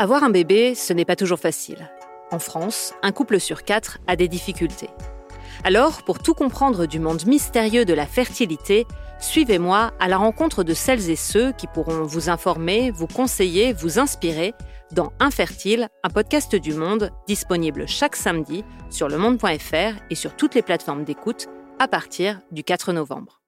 Avoir un bébé, ce n'est pas toujours facile. En France, un couple sur quatre a des difficultés. Alors, pour tout comprendre du monde mystérieux de la fertilité, suivez-moi à la rencontre de celles et ceux qui pourront vous informer, vous conseiller, vous inspirer dans Infertile, un podcast du monde disponible chaque samedi sur lemonde.fr et sur toutes les plateformes d'écoute à partir du 4 novembre.